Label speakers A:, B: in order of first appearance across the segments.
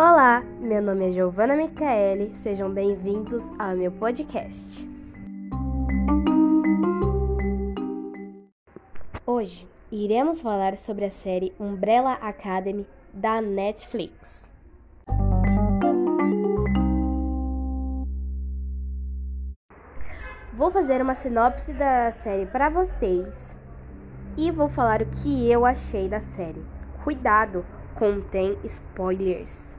A: Olá, meu nome é Giovana Micaele, sejam bem-vindos ao meu podcast. Hoje iremos falar sobre a série Umbrella Academy da Netflix. Vou fazer uma sinopse da série para vocês e vou falar o que eu achei da série. Cuidado, contém spoilers.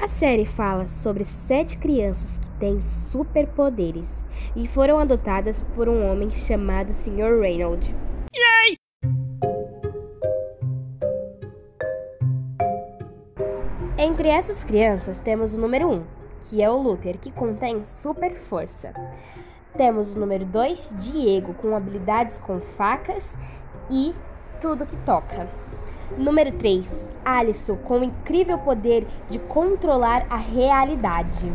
A: A série fala sobre sete crianças que têm superpoderes e foram adotadas por um homem chamado Sr. Reynolds. Yay! Entre essas crianças temos o número 1, um, que é o Luther, que contém super força. Temos o número 2, Diego, com habilidades com facas e tudo que toca. Número 3, Alisson, com o incrível poder de controlar a realidade.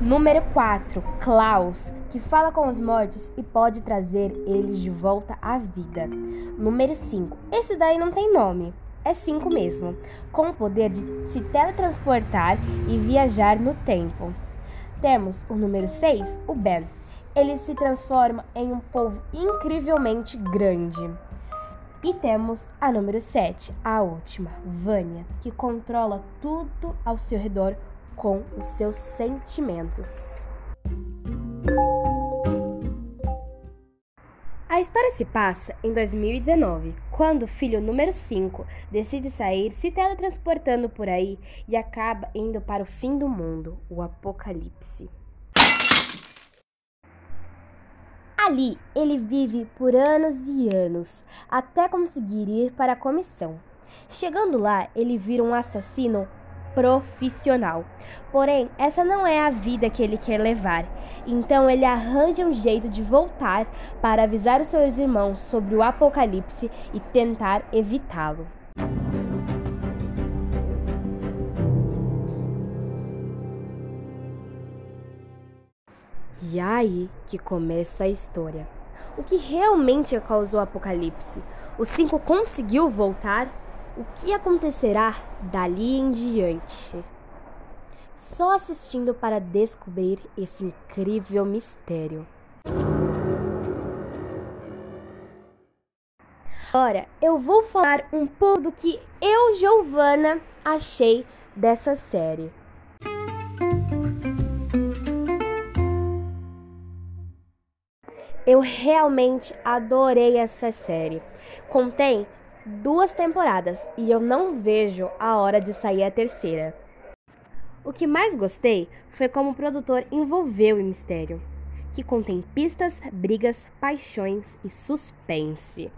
A: Número 4, Klaus, que fala com os mortos e pode trazer eles de volta à vida. Número 5, esse daí não tem nome, é 5 mesmo, com o poder de se teletransportar e viajar no tempo. Temos o número 6, o Ben. Ele se transforma em um povo incrivelmente grande. E temos a número 7, a última, Vânia, que controla tudo ao seu redor com os seus sentimentos. A história se passa em 2019, quando o filho número 5 decide sair se teletransportando por aí e acaba indo para o fim do mundo, o apocalipse. Ali ele vive por anos e anos, até conseguir ir para a comissão. Chegando lá, ele vira um assassino profissional. Porém, essa não é a vida que ele quer levar. Então ele arranja um jeito de voltar para avisar os seus irmãos sobre o apocalipse e tentar evitá-lo. E aí que começa a história. O que realmente causou o apocalipse? O 5 conseguiu voltar? O que acontecerá dali em diante? Só assistindo para descobrir esse incrível mistério. Agora eu vou falar um pouco do que eu, Giovana, achei dessa série. Eu realmente adorei essa série. Contém duas temporadas e eu não vejo a hora de sair a terceira. O que mais gostei foi como o produtor envolveu o mistério, que contém pistas, brigas, paixões e suspense.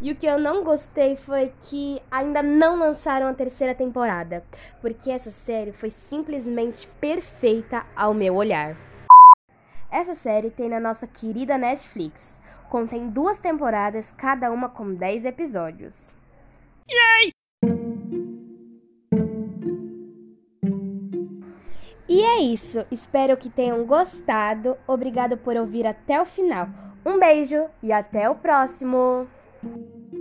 A: E o que eu não gostei foi que ainda não lançaram a terceira temporada, porque essa série foi simplesmente perfeita ao meu olhar. Essa série tem na nossa querida Netflix. Contém duas temporadas, cada uma com 10 episódios. Yay! E é isso. Espero que tenham gostado. Obrigado por ouvir até o final. Um beijo e até o próximo! Thank you.